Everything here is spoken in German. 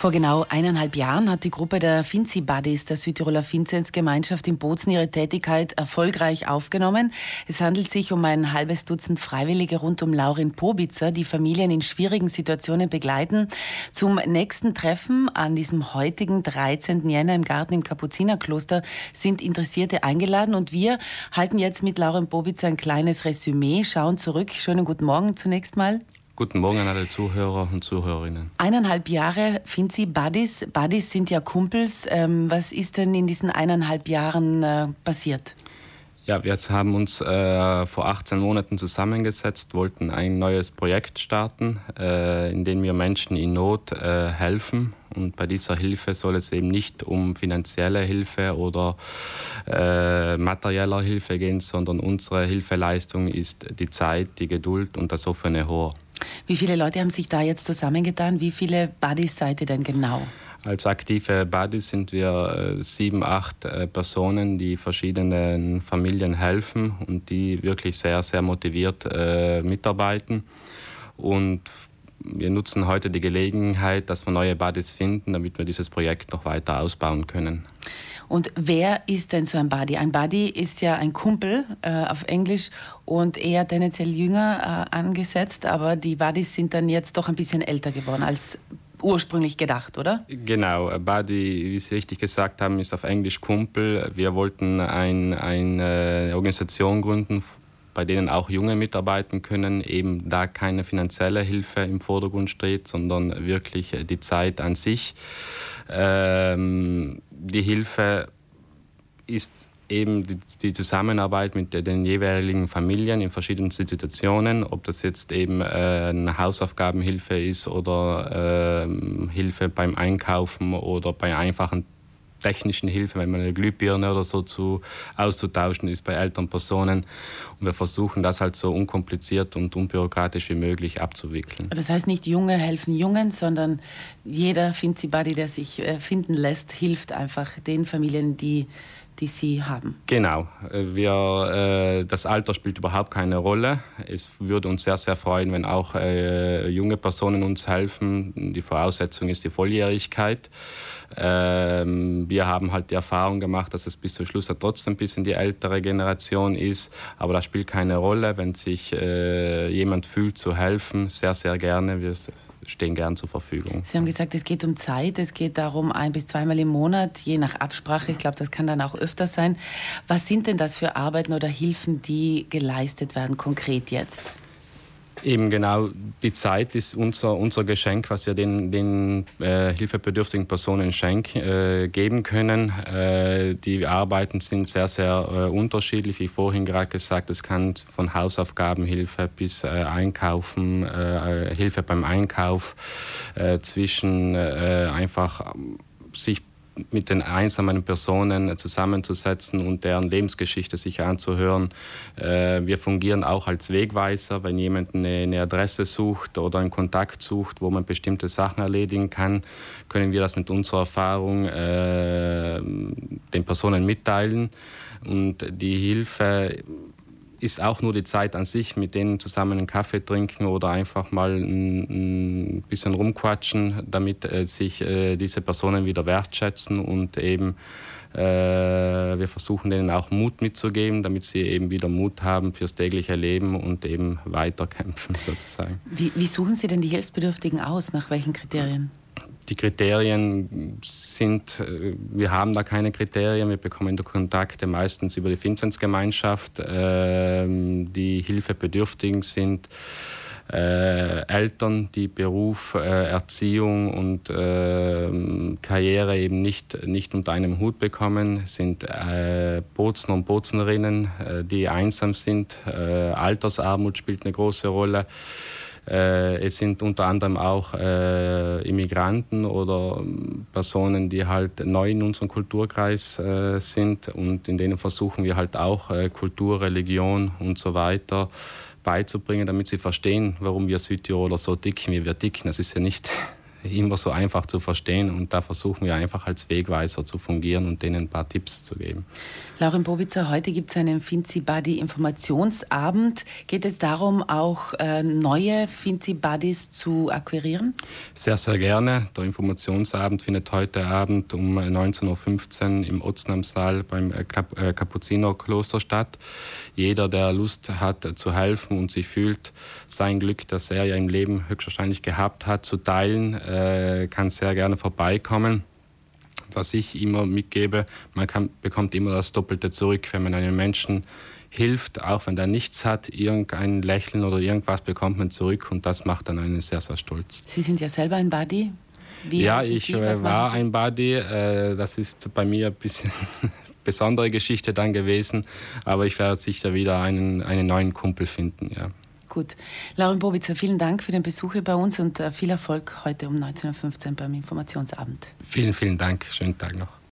Vor genau eineinhalb Jahren hat die Gruppe der Finzi Buddies der Südtiroler Vinzenzgemeinschaft in Bozen ihre Tätigkeit erfolgreich aufgenommen. Es handelt sich um ein halbes Dutzend Freiwillige rund um Laurin Pobitzer, die Familien in schwierigen Situationen begleiten. Zum nächsten Treffen an diesem heutigen 13. Jänner im Garten im Kapuzinerkloster sind Interessierte eingeladen und wir halten jetzt mit Laurin Pobitzer ein kleines Resümee, schauen zurück. Schönen guten Morgen zunächst mal. Guten Morgen an alle Zuhörer und Zuhörerinnen. Eineinhalb Jahre Finzi Buddies. Buddies sind ja Kumpels. Ähm, was ist denn in diesen eineinhalb Jahren äh, passiert? Ja, wir haben uns äh, vor 18 Monaten zusammengesetzt, wollten ein neues Projekt starten, äh, in dem wir Menschen in Not äh, helfen. Und bei dieser Hilfe soll es eben nicht um finanzielle Hilfe oder äh, materieller Hilfe gehen, sondern unsere Hilfeleistung ist die Zeit, die Geduld und das offene Ohr. Wie viele Leute haben sich da jetzt zusammengetan? Wie viele Buddies seid ihr denn genau? Als aktive Buddies sind wir äh, sieben, acht äh, Personen, die verschiedenen Familien helfen und die wirklich sehr, sehr motiviert äh, mitarbeiten. Und wir nutzen heute die Gelegenheit, dass wir neue Buddies finden, damit wir dieses Projekt noch weiter ausbauen können. Und wer ist denn so ein Buddy? Ein Buddy ist ja ein Kumpel äh, auf Englisch und eher tendenziell jünger äh, angesetzt, aber die Buddies sind dann jetzt doch ein bisschen älter geworden als ursprünglich gedacht, oder? Genau, Buddy, wie Sie richtig gesagt haben, ist auf Englisch Kumpel. Wir wollten ein, eine Organisation gründen, bei denen auch Junge mitarbeiten können, eben da keine finanzielle Hilfe im Vordergrund steht, sondern wirklich die Zeit an sich. Ähm, die Hilfe ist eben die, die, Zusammenarbeit mit den jeweiligen Familien in verschiedenen Situationen, ob das jetzt eben äh, eine Hausaufgabenhilfe ist oder äh, Hilfe beim Einkaufen oder bei einfachen technischen Hilfe, wenn man eine Glühbirne oder so zu, auszutauschen ist bei älteren Personen. Und wir versuchen das halt so unkompliziert und unbürokratisch wie möglich abzuwickeln. Das heißt nicht Junge helfen Jungen, sondern jeder Finzi-Buddy, der sich äh, finden lässt, hilft einfach den Familien, die die Sie haben. Genau. Wir, äh, das Alter spielt überhaupt keine Rolle. Es würde uns sehr, sehr freuen, wenn auch äh, junge Personen uns helfen. Die Voraussetzung ist die Volljährigkeit. Ähm, wir haben halt die Erfahrung gemacht, dass es bis zum Schluss trotzdem ein bisschen die ältere Generation ist. Aber das spielt keine Rolle, wenn sich äh, jemand fühlt zu helfen, sehr, sehr gerne. Wir stehen gern zur Verfügung. Sie haben gesagt, es geht um Zeit, es geht darum ein bis zweimal im Monat, je nach Absprache. Ich glaube, das kann dann auch öfter sein. Was sind denn das für Arbeiten oder Hilfen, die geleistet werden, konkret jetzt? Eben genau, die Zeit ist unser, unser Geschenk, was wir den, den äh, hilfebedürftigen Personen schenk, äh, geben können. Äh, die Arbeiten sind sehr, sehr äh, unterschiedlich. Wie vorhin gerade gesagt, es kann von Hausaufgabenhilfe bis äh, Einkaufen, äh, Hilfe beim Einkauf, zwischen einfach sich mit den einsamen Personen zusammenzusetzen und deren Lebensgeschichte sich anzuhören. Äh, wir fungieren auch als Wegweiser, wenn jemand eine, Adresse sucht oder einen Kontakt sucht, wo man bestimmte Sachen erledigen kann, können wir das mit unserer Erfahrung äh, den Personen mitteilen. Und die Hilfe ist auch nur die Zeit an sich, mit denen zusammen einen Kaffee trinken oder einfach mal ein, ein bisschen rumquatschen, damit äh, sich äh, diese Personen wieder wertschätzen und eben äh, wir versuchen denen auch Mut mitzugeben, damit sie eben wieder Mut haben fürs tägliche Leben und eben weiterkämpfen sozusagen. Wie, wie suchen Sie denn die Hilfsbedürftigen aus? Nach welchen Kriterien? Die Kriterien sind, äh, wir haben da keine Kriterien, wir bekommen die Kontakte meistens über die Vinzenzgemeinschaft, ähm, die hilfebedürftig sind. Äh, Eltern, die Beruf, äh, Erziehung und äh, Karriere eben nicht, nicht unter einem Hut bekommen, sind äh, Bozner und Boznerinnen, äh, die einsam sind. Äh, Altersarmut spielt eine große Rolle. Äh, es sind unter anderem auch äh, Immigranten oder ähm, Personen, die halt neu in unserem Kulturkreis äh, sind und in denen versuchen wir halt auch Kultur, Religion und so weiter beizubringen, damit sie verstehen, warum wir Südtiroler so dicken, wie wir dicken. Das ist ja nicht immer so einfach zu verstehen und da versuchen wir einfach als Wegweiser zu fungieren und denen ein paar Tipps zu geben. Lauren Bobitzer, heute gibt es einen Finzi Buddy Informationsabend. Geht es darum, auch äh, neue Finzi Buddies zu akquirieren? Sehr, sehr gerne. Der Informationsabend findet heute Abend um 19.15 Uhr im Otznamsaal beim äh, äh, Kapuzinerkloster statt. Jeder, der Lust hat zu helfen und sich fühlt, sein Glück, das er ja im Leben höchstwahrscheinlich gehabt hat, zu teilen, äh, kann sehr gerne vorbeikommen. Was ich immer mitgebe, man kann, bekommt immer das Doppelte zurück, wenn man einem Menschen hilft, auch wenn der nichts hat, irgendein Lächeln oder irgendwas bekommt man zurück und das macht dann einen sehr, sehr stolz. Sie sind ja selber ein Buddy. Wie ja, ich Sie, äh, war ein Buddy. Äh, das ist bei mir ein bisschen besondere Geschichte dann gewesen, aber ich werde sicher wieder einen, einen neuen Kumpel finden. Ja. Gut. Lauren Bobitzer, vielen Dank für den Besuch hier bei uns und äh, viel Erfolg heute um 19.15 Uhr beim Informationsabend. Vielen, vielen Dank. Schönen Tag noch.